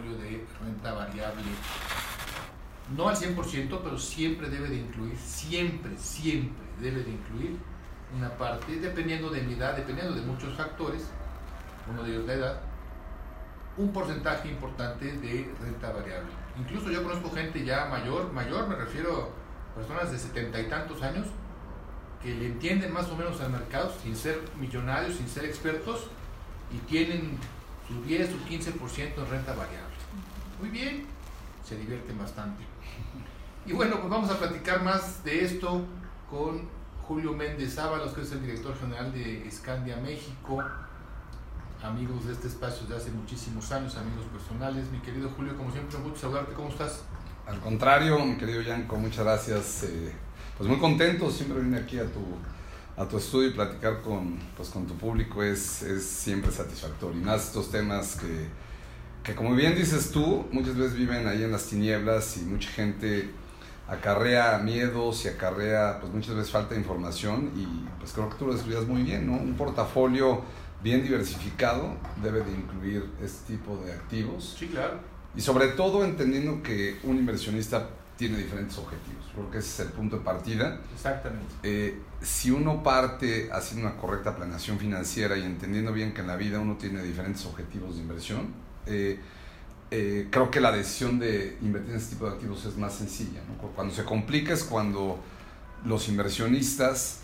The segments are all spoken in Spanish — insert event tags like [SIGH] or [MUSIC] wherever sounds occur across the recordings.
de renta variable. No al 100%, pero siempre debe de incluir, siempre, siempre debe de incluir una parte, dependiendo de mi edad, dependiendo de muchos factores, uno de ellos la edad, un porcentaje importante de renta variable. Incluso yo conozco gente ya mayor, mayor me refiero a personas de setenta y tantos años, que le entienden más o menos al mercado sin ser millonarios, sin ser expertos, y tienen su 10 o 15% en renta variable. Muy bien, se divierten bastante. Y bueno, pues vamos a platicar más de esto con Julio Méndez Ábalos, que es el director general de Escandia México, amigos de este espacio de hace muchísimos años, amigos personales. Mi querido Julio, como siempre, un gusto saludarte, ¿cómo estás? Al contrario, mi querido Yanko, muchas gracias. Eh, pues muy contento, siempre vine aquí a tu, a tu estudio y platicar con, pues, con tu público es, es siempre satisfactorio. Y más estos temas que, que, como bien dices tú, muchas veces viven ahí en las tinieblas y mucha gente acarrea miedos y acarrea pues muchas veces falta de información y pues creo que tú lo describías muy bien, ¿no? Un portafolio bien diversificado debe de incluir este tipo de activos. Sí, claro. Y sobre todo entendiendo que un inversionista tiene diferentes objetivos, porque ese es el punto de partida. Exactamente. Eh, si uno parte haciendo una correcta planeación financiera y entendiendo bien que en la vida uno tiene diferentes objetivos de inversión, eh, eh, creo que la decisión de invertir en este tipo de activos es más sencilla. Cuando se complica es cuando los inversionistas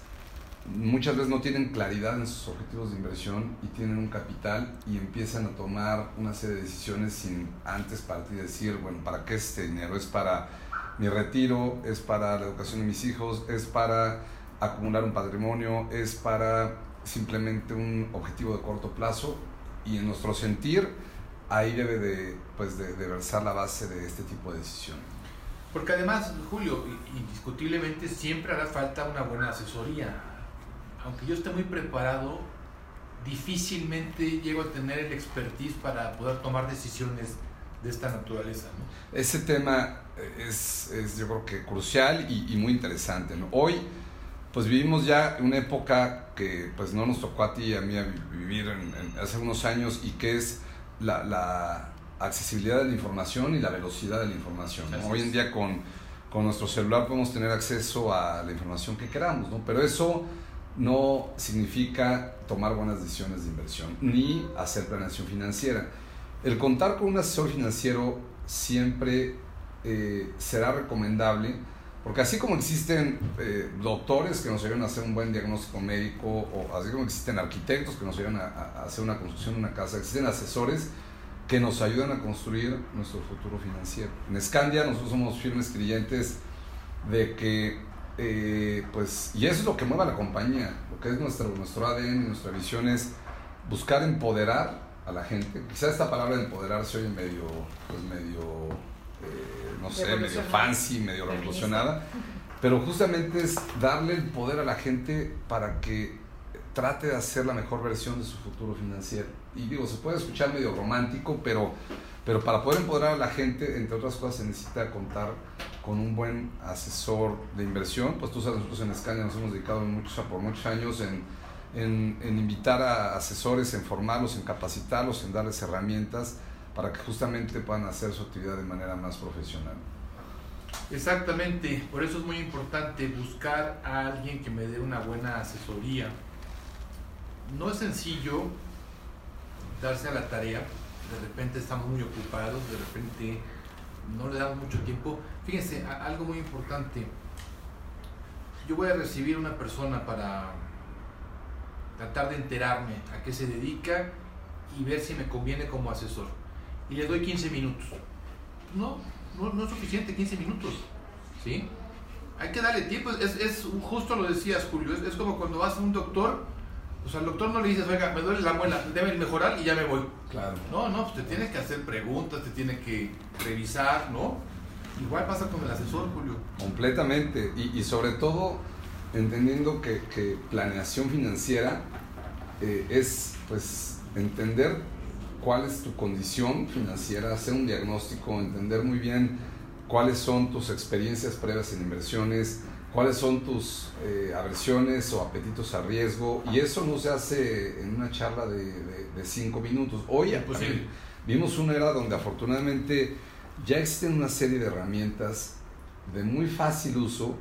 muchas veces no tienen claridad en sus objetivos de inversión y tienen un capital y empiezan a tomar una serie de decisiones sin antes partir y decir, bueno, ¿para qué este dinero? ¿Es para mi retiro? ¿Es para la educación de mis hijos? ¿Es para acumular un patrimonio? ¿Es para simplemente un objetivo de corto plazo? Y en nuestro sentir, ahí debe de, pues de, de versar la base de este tipo de decisiones. Porque además, Julio, indiscutiblemente siempre hará falta una buena asesoría aunque yo esté muy preparado, difícilmente llego a tener el expertise para poder tomar decisiones de esta naturaleza. ¿no? Ese tema es, es, yo creo que crucial y, y muy interesante. ¿no? Hoy, pues vivimos ya una época que pues no nos tocó a ti y a mí a vivir en, en hace unos años y que es la, la, accesibilidad de la información y la velocidad de la información. ¿no? Hoy en día con, con nuestro celular podemos tener acceso a la información que queramos, ¿no? pero eso no significa tomar buenas decisiones de inversión ni hacer planeación financiera. El contar con un asesor financiero siempre eh, será recomendable porque así como existen eh, doctores que nos ayudan a hacer un buen diagnóstico médico o así como existen arquitectos que nos ayudan a, hacer una construcción de una casa, existen asesores que nos ayudan a construir nuestro futuro financiero. En Scandia nosotros somos firmes creyentes de que eh, pues, y eso es lo que mueve a la compañía, lo que es nuestro, nuestro ADN, nuestra visión es buscar empoderar a la gente. Quizás esta palabra de empoderar se oye medio, pues medio, no sé, medio fancy, medio revolucionada, pero justamente es darle el poder a la gente para que trate de hacer la mejor versión de su futuro financiero. Y digo, se puede escuchar medio romántico, pero, pero para poder empoderar a la gente, entre otras cosas, se necesita contar con un buen asesor de inversión. Pues tú sabes, nosotros en Escaña nos hemos dedicado muchos, por muchos años en, en, en, invitar a asesores, en formarlos, en capacitarlos, en darles herramientas para que justamente puedan hacer su actividad de manera más profesional. Exactamente, por eso es muy importante buscar a alguien que me dé una buena asesoría. No es sencillo darse a la tarea, de repente estamos muy ocupados, de repente no le damos mucho tiempo. Fíjense, algo muy importante. Yo voy a recibir una persona para tratar de enterarme a qué se dedica y ver si me conviene como asesor. Y le doy 15 minutos. No, no, no es suficiente 15 minutos. ¿Sí? Hay que darle tiempo. Es, es justo lo decías, Julio. Es, es como cuando vas a un doctor pues al doctor no le dices, oiga, me duele la muela, debe mejorar y ya me voy. Claro. No, no, pues te tiene que hacer preguntas, te tiene que revisar, ¿no? Igual pasa con el asesor, Julio. Completamente. Y, y sobre todo, entendiendo que, que planeación financiera eh, es, pues, entender cuál es tu condición financiera, hacer un diagnóstico, entender muy bien cuáles son tus experiencias previas en inversiones, cuáles son tus eh, aversiones o apetitos a riesgo y eso no se hace en una charla de, de, de cinco minutos. Hoy, Imposible. Vimos una era donde afortunadamente ya existen una serie de herramientas de muy fácil uso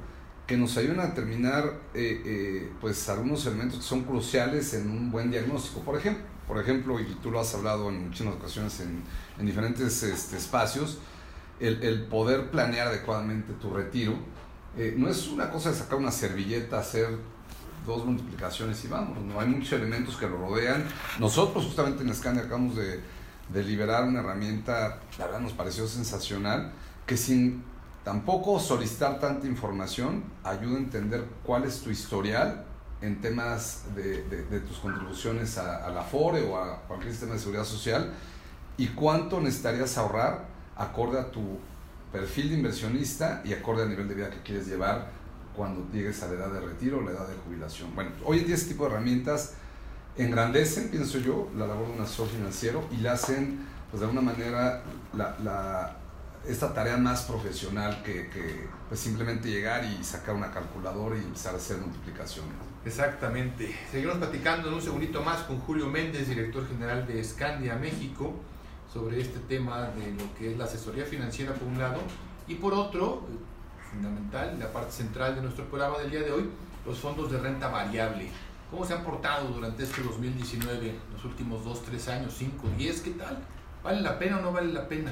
que nos ayudan a determinar eh, eh, pues algunos elementos que son cruciales en un buen diagnóstico. Por ejemplo, por ejemplo y tú lo has hablado en muchas ocasiones en, en diferentes este, espacios, el, el, poder planear adecuadamente tu retiro eh, no es una cosa de sacar una servilleta, hacer dos multiplicaciones y vamos, no hay muchos elementos que lo rodean. Nosotros justamente en Scanner acabamos de, de liberar una herramienta, la verdad nos pareció sensacional, que sin tampoco solicitar tanta información ayuda a entender cuál es tu historial en temas de, de, tus contribuciones a, la FORE o a cualquier sistema de seguridad social y cuánto necesitarías ahorrar acorde a tu perfil de inversionista y acorde al nivel de vida que quieres llevar cuando llegues a la edad de retiro o la edad de jubilación. Bueno, hoy en día este tipo de herramientas engrandecen, pienso yo, la labor de un asesor financiero y la hacen, pues de alguna manera, la, la, esta tarea más profesional que, que pues simplemente llegar y sacar una calculadora y empezar a hacer multiplicaciones. Exactamente. Seguimos platicando en un segundito más con Julio Méndez, director general de Scandia México, sobre este tema de lo que es la asesoría financiera por un lado y por otro, fundamental, la parte central de nuestro programa del día de hoy, los fondos de renta variable. ¿Cómo se han portado durante este 2019, los últimos 2, 3 años, 5, 10? ¿Qué tal? ¿Vale la pena o no vale la pena?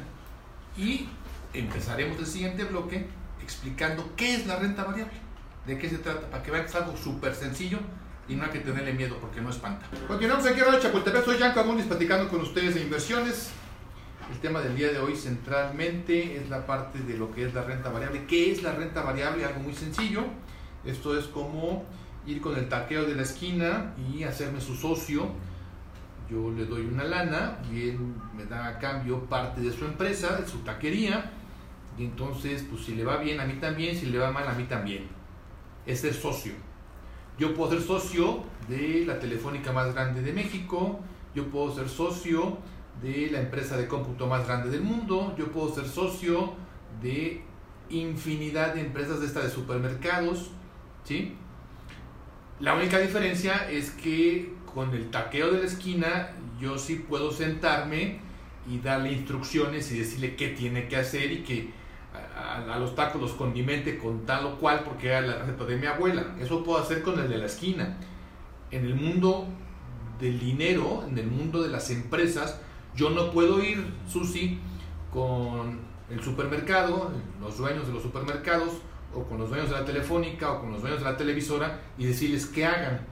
Y empezaremos el siguiente bloque explicando qué es la renta variable, de qué se trata, para que vean que es algo súper sencillo y no hay que tenerle miedo porque no espanta. Continuamos aquí en Radio Chapultepec, soy Jan Camunis platicando con ustedes de inversiones. El tema del día de hoy centralmente es la parte de lo que es la renta variable. ¿Qué es la renta variable? Algo muy sencillo. Esto es como ir con el taqueo de la esquina y hacerme su socio. Yo le doy una lana y él me da a cambio parte de su empresa, de su taquería. Y entonces, pues si le va bien a mí también, si le va mal a mí también. Es ser socio. Yo puedo ser socio de la telefónica más grande de México. Yo puedo ser socio de la empresa de cómputo más grande del mundo, yo puedo ser socio de infinidad de empresas de esta de supermercados, ¿sí? La única diferencia es que con el taqueo de la esquina yo sí puedo sentarme y darle instrucciones y decirle qué tiene que hacer y que a, a, los tacos los condimente con tal o cual porque era la receta de mi abuela. Eso puedo hacer con el de la esquina. En el mundo del dinero, en el mundo de las empresas, yo no puedo ir, Susi, con el supermercado, los dueños de los supermercados, o con los dueños de la telefónica, o con los dueños de la televisora, y decirles qué hagan.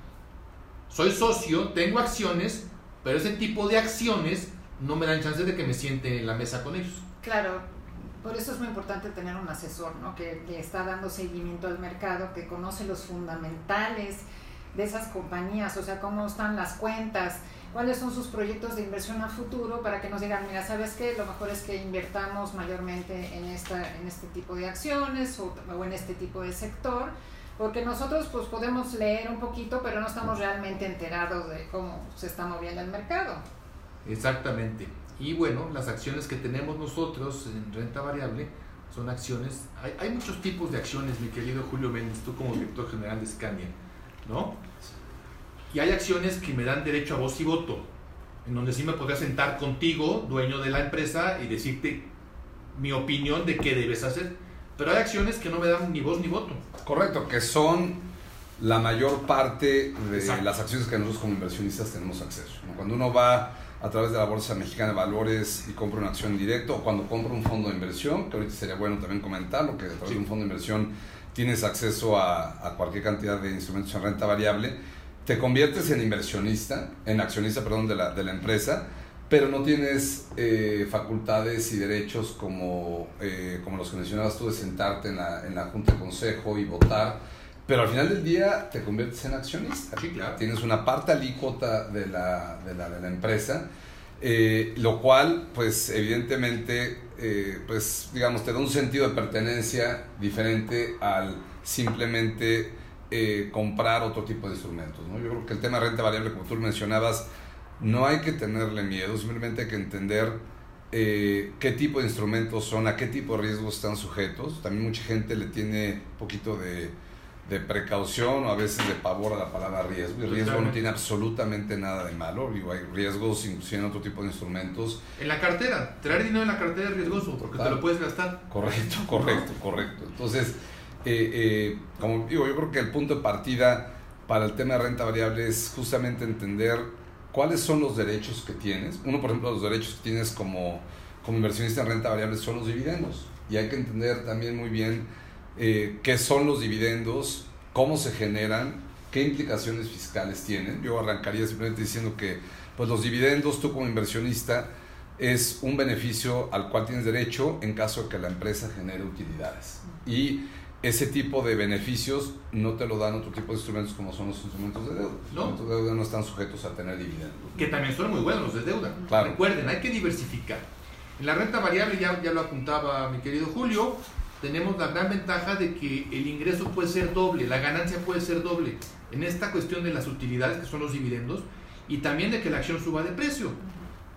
Soy socio, tengo acciones, pero ese tipo de acciones no me dan chance de que me siente en la mesa con ellos. Claro, por eso es muy importante tener un asesor, ¿no? Que le está dando seguimiento al mercado, que conoce los fundamentales de esas compañías, o sea, cómo están las cuentas, cuáles son sus proyectos de inversión a futuro para que nos digan, mira, ¿sabes qué? Lo mejor es que invertamos mayormente en, esta, en este tipo de acciones o, o en este tipo de sector, porque nosotros pues podemos leer un poquito, pero no estamos realmente enterados de cómo se está moviendo el mercado. Exactamente. Y bueno, las acciones que tenemos nosotros en renta variable son acciones, hay, hay muchos tipos de acciones, mi querido Julio Méndez, tú como director general de Scania, ¿no? Y hay acciones que me dan derecho a voz y voto, en donde sí me podría sentar contigo, dueño de la empresa, y decirte mi opinión de qué debes hacer. Pero hay acciones que no me dan ni voz ni voto. Correcto, que son la mayor parte de Exacto. las acciones que nosotros como inversionistas tenemos acceso. Cuando uno va a través de la Bolsa Mexicana de Valores y compra una acción en directo, o cuando compra un fondo de inversión, que ahorita sería bueno también comentarlo, que a través sí. de un fondo de inversión tienes acceso a, a cualquier cantidad de instrumentos en renta variable, te conviertes en inversionista, en accionista, perdón, de la, de la empresa, pero no tienes eh, facultades y derechos como, eh, como los que mencionabas tú de sentarte en la, en la junta de consejo y votar, pero al final del día te conviertes en accionista. Sí, claro. Tienes una parte alícuota de la, de la, de la empresa, eh, lo cual, pues evidentemente, pues digamos, te da un sentido de pertenencia diferente al simplemente eh, comprar otro tipo de instrumentos. ¿no? Yo creo que el tema de renta variable, como tú mencionabas, no hay que tenerle miedo, simplemente hay que entender eh, qué tipo de instrumentos son, a qué tipo de riesgos están sujetos. También mucha gente le tiene un poquito de, de precaución o a veces de pavor a la palabra riesgo. Y riesgo no tiene absolutamente nada de malo. Digo, hay riesgos inclusive en otro tipo de instrumentos. En la cartera, traer dinero en la cartera es riesgoso porque te lo puedes gastar. Correcto, correcto, correcto. Entonces, eh, eh, como digo, yo creo que el punto de partida para el tema de renta variable es justamente entender cuáles son los derechos que tienes. Uno, por ejemplo, los derechos que tienes como, como inversionista en renta variable son los dividendos. Y hay que entender también muy bien eh, qué son los dividendos, cómo se generan, qué implicaciones fiscales tienen. Yo arrancaría simplemente diciendo que pues los dividendos, tú como inversionista, es un beneficio al cual tienes derecho en caso de que la empresa genere utilidades. Y ese tipo de beneficios no te lo dan otro tipo de instrumentos como son los instrumentos de deuda. Los instrumentos de deuda no están sujetos a tener dividendos. Que también son muy buenos los de deuda. Claro. Recuerden, hay que diversificar. En la renta variable, ya, ya lo apuntaba mi querido Julio, tenemos la gran ventaja de que el ingreso puede ser doble, la ganancia puede ser doble en esta cuestión de las utilidades que son los dividendos y también de que la acción suba de precio.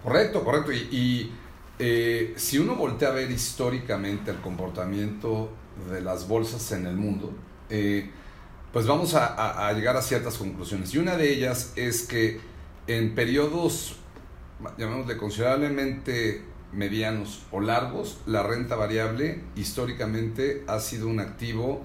Correcto, correcto. Y, eh, si uno voltea a ver históricamente el comportamiento de las bolsas en el mundo, eh, pues vamos a, llegar a ciertas conclusiones. Y una de ellas es que en periodos, llamémosle considerablemente medianos o largos, la renta variable históricamente ha sido un activo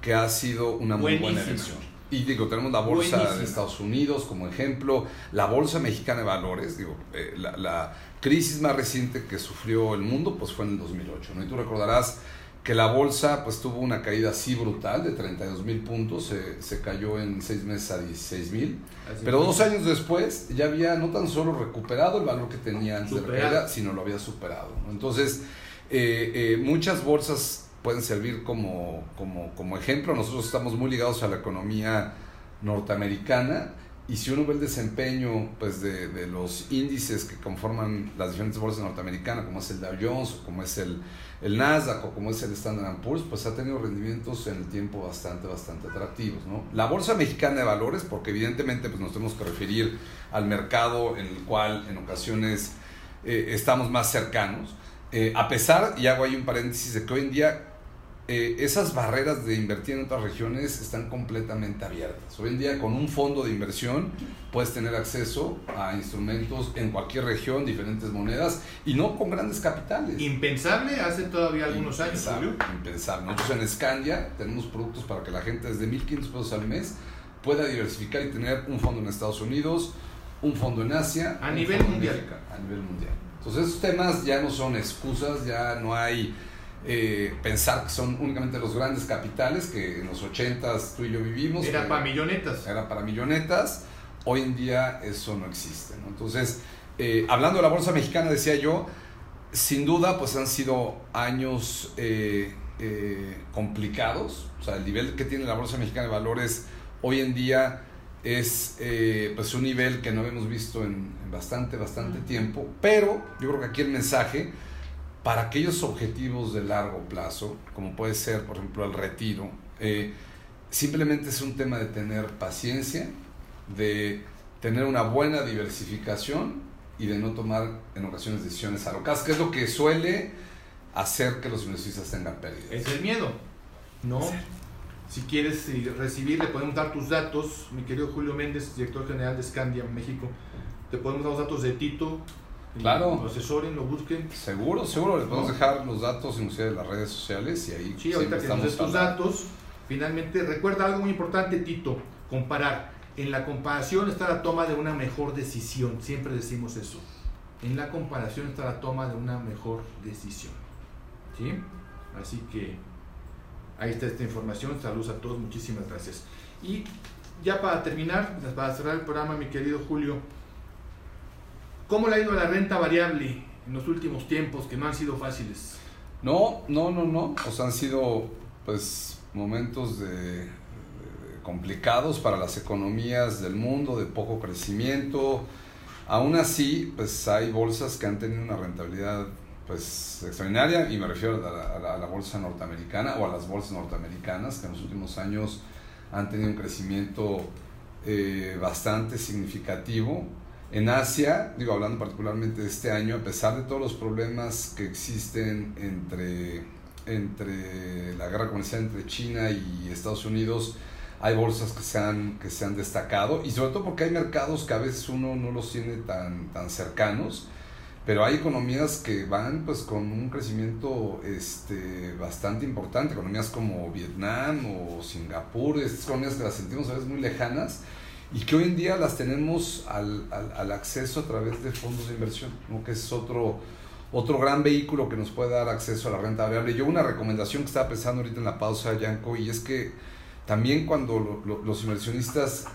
que ha sido una muy buena elección. Y digo, tenemos la bolsa de Estados Unidos como ejemplo, la bolsa mexicana de valores, digo, eh, la, la, crisis más reciente que sufrió el mundo pues fue en el 2008, ¿no? Y tú recordarás que la bolsa pues tuvo una caída así brutal de 32 mil puntos, se, se, cayó en seis meses a 16 mil, pero dos años después ya había no tan solo recuperado el valor que tenía antes de la caída, sino lo había superado. Entonces, eh, eh, muchas bolsas pueden servir como, como, como ejemplo, nosotros estamos muy ligados a la economía norteamericana, y si uno ve el desempeño pues, de, de, los índices que conforman las diferentes bolsas norteamericanas, como es el Dow Jones o como es el, el Nasdaq o como es el Standard Poor's, pues ha tenido rendimientos en el tiempo bastante, bastante atractivos. ¿no? La Bolsa Mexicana de Valores, porque evidentemente pues, nos tenemos que referir al mercado en el cual en ocasiones eh, estamos más cercanos, eh, a pesar, y hago ahí un paréntesis, de que hoy en día eh, esas barreras de invertir en otras regiones están completamente abiertas. Hoy en día con un fondo de inversión puedes tener acceso a instrumentos en cualquier región, diferentes monedas y no con grandes capitales. Impensable hace todavía algunos impensable, años. Impensable. Nosotros en Scandia tenemos productos para que la gente desde 1.500 pesos al mes pueda diversificar y tener un fondo en Estados Unidos, un fondo en Asia. A nivel mundial. A nivel mundial. Entonces esos temas ya no son excusas, ya no hay eh, pensar que son únicamente los grandes capitales que en los 80s tú y yo vivimos. Era para millonetas. Era para millonetas. Hoy en día eso no existe. ¿no? Entonces, eh, hablando de la Bolsa Mexicana, decía yo, sin duda pues han sido años eh, complicados. O sea, el nivel que tiene la Bolsa Mexicana de Valores hoy en día es pues un nivel que no hemos visto en, en bastante, bastante tiempo. Pero yo creo que aquí el mensaje para aquellos objetivos de largo plazo, como puede ser, por ejemplo, el retiro, eh, simplemente es un tema de tener paciencia, de tener una buena diversificación y de no tomar en ocasiones decisiones alocadas, que es lo que suele hacer que los inversionistas tengan pérdidas. Es el miedo, ¿no? Si quieres recibir, le podemos dar tus datos, mi querido Julio Méndez, director general de Scandia México. Te podemos dar los datos de Tito, Claro. Lo asesoren, lo busquen. Seguro, seguro. Les podemos dejar los datos en ustedes las redes sociales y ahí. Sí, ahorita que nos des tus datos. Finalmente, recuerda algo muy importante, Tito: comparar. En la comparación está la toma de una mejor decisión. Siempre decimos eso. En la comparación está la toma de una mejor decisión. ¿Sí? Así que ahí está esta información. Saludos a todos. Muchísimas gracias. Y ya para terminar, para cerrar el programa, mi querido Julio ¿Cómo le ha ido la renta variable en los últimos tiempos que no han sido fáciles? No, no, no, no. O sea, han sido pues momentos de, complicados para las economías del mundo, de poco crecimiento. Aún así, pues hay bolsas que han tenido una rentabilidad pues extraordinaria y me refiero a la, a la, a la bolsa norteamericana o a las bolsas norteamericanas que en los últimos años han tenido un crecimiento eh, bastante significativo en Asia, digo, hablando particularmente de este año, a pesar de todos los problemas que existen entre entre la guerra comercial entre China y Estados Unidos, hay bolsas que se han, que se han destacado y sobre todo porque hay mercados que a veces uno no los tiene tan, tan cercanos, pero hay economías que van pues con un crecimiento este, bastante importante, economías como Vietnam o Singapur, estas economías que las sentimos a veces muy lejanas y que hoy en día las tenemos al, al, acceso a través de fondos de inversión, ¿no? que es otro, otro gran vehículo que nos puede dar acceso a la renta variable. Yo una recomendación que estaba pensando ahorita en la pausa, Yanko, y es que también cuando lo, lo, los inversionistas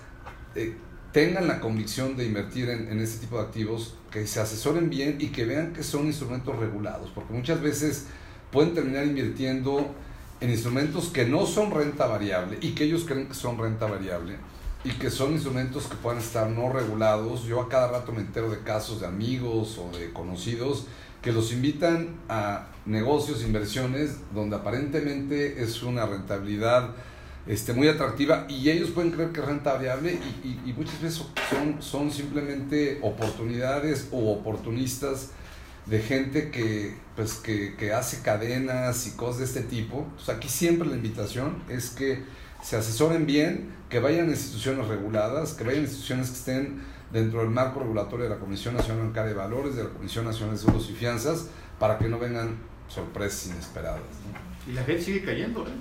eh, tengan la convicción de invertir en, en, este tipo de activos, que se asesoren bien y que vean que son instrumentos regulados, porque muchas veces pueden terminar invirtiendo en instrumentos que no son renta variable y que ellos creen que son renta variable y que son instrumentos que puedan estar no regulados. Yo a cada rato me entero de casos de amigos o de conocidos que los invitan a negocios, inversiones, donde aparentemente es una rentabilidad este, muy atractiva y ellos pueden creer que es renta variable y, y, muchas veces son, son simplemente oportunidades o oportunistas de gente que, pues, que, que hace cadenas y cosas de este tipo. Pues aquí siempre la invitación es que se asesoren bien, que vayan a instituciones reguladas, que vayan a instituciones que estén dentro del marco regulatorio de la Comisión Nacional Bancaria de Valores, de la Comisión Nacional de Seguros y Fianzas, para que no vengan sorpresas inesperadas. ¿no? Y la gente sigue cayendo, ¿eh?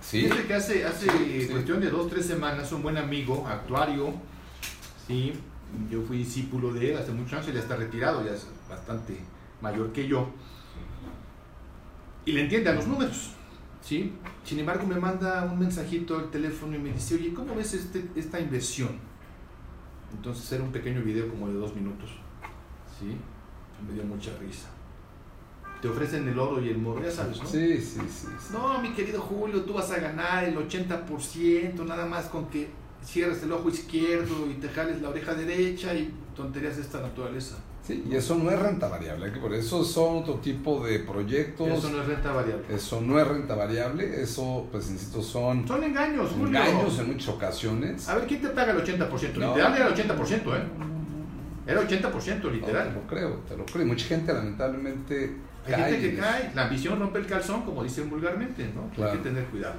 Sí. Fíjate que hace, hace sí. cuestión de dos, tres semanas, un buen amigo, actuario, sí, yo fui discípulo de él hace muchos años, él ya está retirado, ya es bastante mayor que yo, y le entiende a los números, ¿sí? Sin embargo, me manda un mensajito al teléfono y me dice, oye, ¿cómo ves este, esta inversión? Entonces era un pequeño video como de dos minutos, ¿sí? Me dio mucha risa te ofrecen el oro y el moro, ya sabes, ¿no? Sí, sí, sí, sí, No, mi querido Julio, tú vas a ganar el 80%, nada más con que cierres el ojo izquierdo y te jales la oreja derecha y tonterías de esta naturaleza. Sí, y eso no es renta variable, por eso son otro tipo de proyectos. Eso no es renta variable. Eso no es renta variable, eso, pues insisto, son. Son engaños, Julio. Engaños en muchas ocasiones. A ver, ¿quién te paga el 80%? No. Literal era el 80%, ¿eh? Era 80% literal. No, te lo creo, te lo creo. Y mucha gente, lamentablemente, hay cae gente que cae, la ambición rompe el calzón, como dicen vulgarmente, ¿no? Claro. Hay que tener cuidado.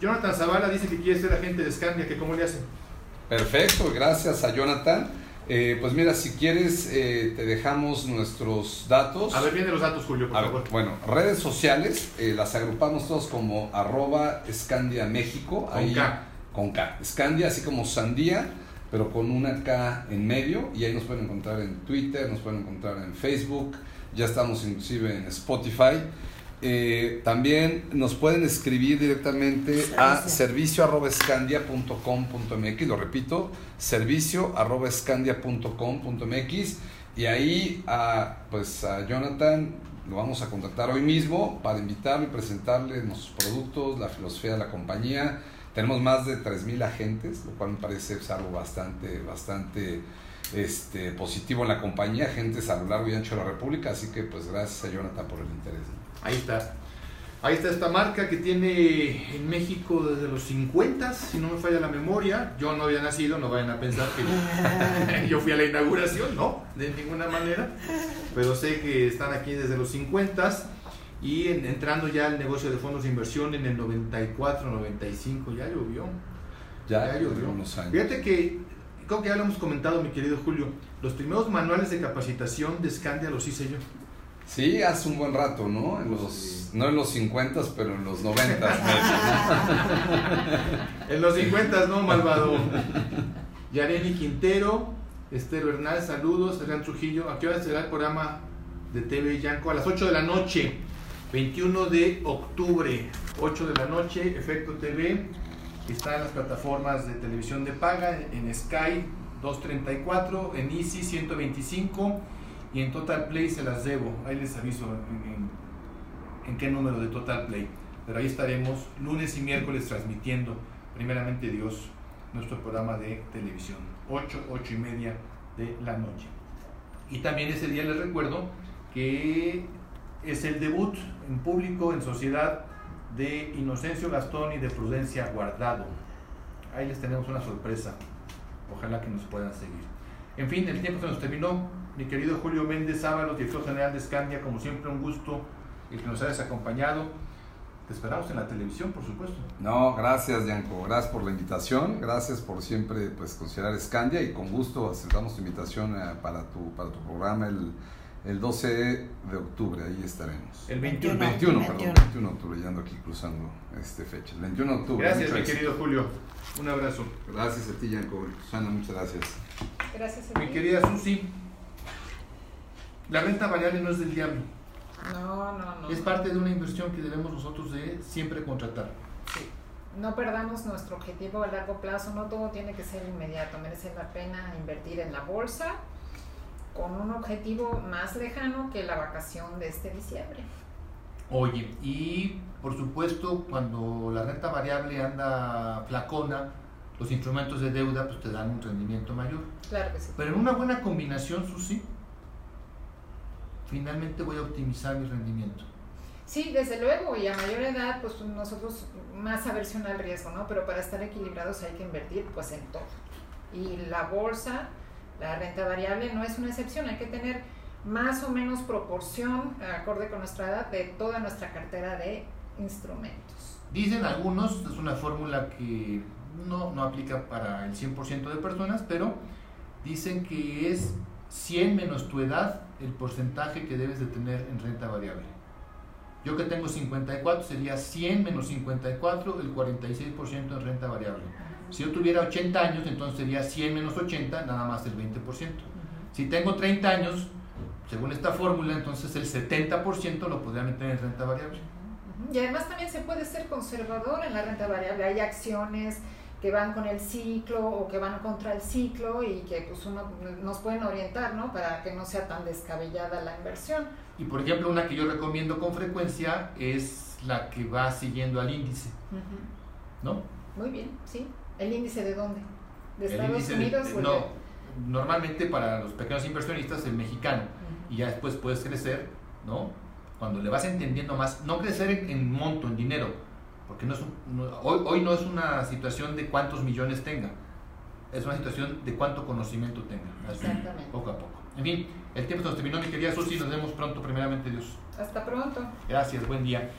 Jonathan Zavala dice que quiere ser agente de Scandia, que cómo le hacen. Perfecto, gracias a Jonathan. Eh, pues mira, si quieres, eh, te dejamos nuestros datos. A ver, vienen los datos, Julio, por a favor. Ver, bueno, redes sociales, eh, las agrupamos todos como arroba Scandia México. Con ahí, K. Con K. Scandia, así como Sandía, pero con una K en medio. Y ahí nos pueden encontrar en Twitter, nos pueden encontrar en Facebook ya estamos inclusive en Spotify. Eh, también nos pueden escribir directamente servicio. a servicio.escandia.com.mx, lo repito, servicio.escandia.com.mx y ahí a, pues a Jonathan lo vamos a contactar hoy mismo para invitarlo y presentarle nuestros productos, la filosofía de la compañía. Tenemos más de 3.000 agentes, lo cual me parece algo bastante, bastante este, positivo en la compañía, agentes a lo largo y ancho de la República, así que pues gracias a Jonathan por el interés. Ahí está. Ahí está esta marca que tiene en México desde los 50, si no me falla la memoria. Yo no había nacido, no vayan a pensar que [LAUGHS] yo fui a la inauguración, no, de ninguna manera. Pero sé que están aquí desde los 50 y en, entrando ya al negocio de fondos de inversión en el 94, 95, ya llovió. Ya, ya llovió. Unos años. Fíjate que creo que ya lo hemos comentado, mi querido Julio, los primeros manuales de capacitación de Scandia los hice yo. Sí, hace un buen rato, ¿no? En los, sí. No en los 50, pero en los 90. [LAUGHS] [LAUGHS] en los 50, no, malvado. [LAUGHS] Yareni Quintero, Esther Bernal, saludos. Adrián Trujillo, ¿a qué hora será el programa de TV Yanco? A las 8 de la noche, 21 de octubre, 8 de la noche, Efecto TV está en las plataformas de televisión de paga, en Sky 234, en Easy 125 y en Total Play se las debo. Ahí les aviso en, en, qué número de Total Play. Pero ahí estaremos lunes y miércoles transmitiendo, primeramente Dios, nuestro programa de televisión. 8, 8 y media de la noche. Y también ese día les recuerdo que es el debut en público, en sociedad, de Inocencio Gastón y de Prudencia Guardado. Ahí les tenemos una sorpresa. Ojalá que nos puedan seguir. En fin, el tiempo se nos terminó. Mi querido Julio Méndez Ábalos, director general de Scandia, como siempre un gusto el que nos hayas acompañado. te esperamos en la televisión, por supuesto. No, gracias, Yanko. Gracias por la invitación. Gracias por siempre pues, considerar Scandia y con gusto aceptamos tu invitación eh, para, tu, para tu programa el, el 12 de octubre. Ahí estaremos. El 21. 21, 21. perdón, 21 de octubre, ya ando aquí cruzando este fecha. El 21 de octubre. Gracias, mi querido Julio. Un abrazo. Gracias a ti, Yanko. Susana, muchas gracias. Gracias a Mi ti. querida Susi, la renta variable no es del diablo. No, no, no. Es parte de una inversión que debemos nosotros de siempre contratar. Sí. No perdamos nuestro objetivo a largo plazo, no todo tiene que ser inmediato, merece la pena invertir en la bolsa con un objetivo más lejano que la vacación de este diciembre. Oye, y por supuesto, cuando la renta variable anda flacona, los instrumentos de deuda pues te dan un rendimiento mayor. Claro que sí. Pero en una buena combinación, Susi, finalmente voy a optimizar mi rendimiento. Sí, desde luego, y a mayor edad, pues nosotros más aversión al riesgo, ¿no? Pero para estar equilibrados hay que invertir pues en todo. Y la bolsa, la renta variable no es una excepción, hay que tener más o menos proporción, acorde con nuestra edad, de toda nuestra cartera de instrumentos. Dicen algunos, es una fórmula que no, no aplica para el 100% de personas, pero dicen que es 100 menos tu edad el porcentaje que debes de tener en renta variable. Yo que tengo 54 sería 100 menos 54, el 46% en renta variable. Si yo tuviera 80 años, entonces sería 100 menos 80, nada más el 20%. Si tengo 30 años, según esta fórmula, entonces el 70% lo podría meter en renta variable. Y además también se puede ser conservador en la renta variable. Hay acciones que van con el ciclo o que van contra el ciclo y que pues uno nos pueden orientar, ¿no? Para que no sea tan descabellada la inversión. Y por ejemplo, una que yo recomiendo con frecuencia es la que va siguiendo al índice, ¿no? Muy bien, sí. ¿El índice de dónde? ¿De Estados de- Unidos o el no, de- normalmente para los pequeños inversionistas el mexicano y ya después puedes crecer, ¿no? Cuando le vas entendiendo más, no crecer en, en monto, en dinero, porque no es un- no- hoy, hoy no es una situación de cuántos millones tenga, es una situación de cuánto conocimiento tenga, así, Exactamente. poco a poco. En fin, el tiempo se nos terminó, mi querida Susi, nos vemos pronto, primeramente Dios. Hasta pronto. Gracias, buen día.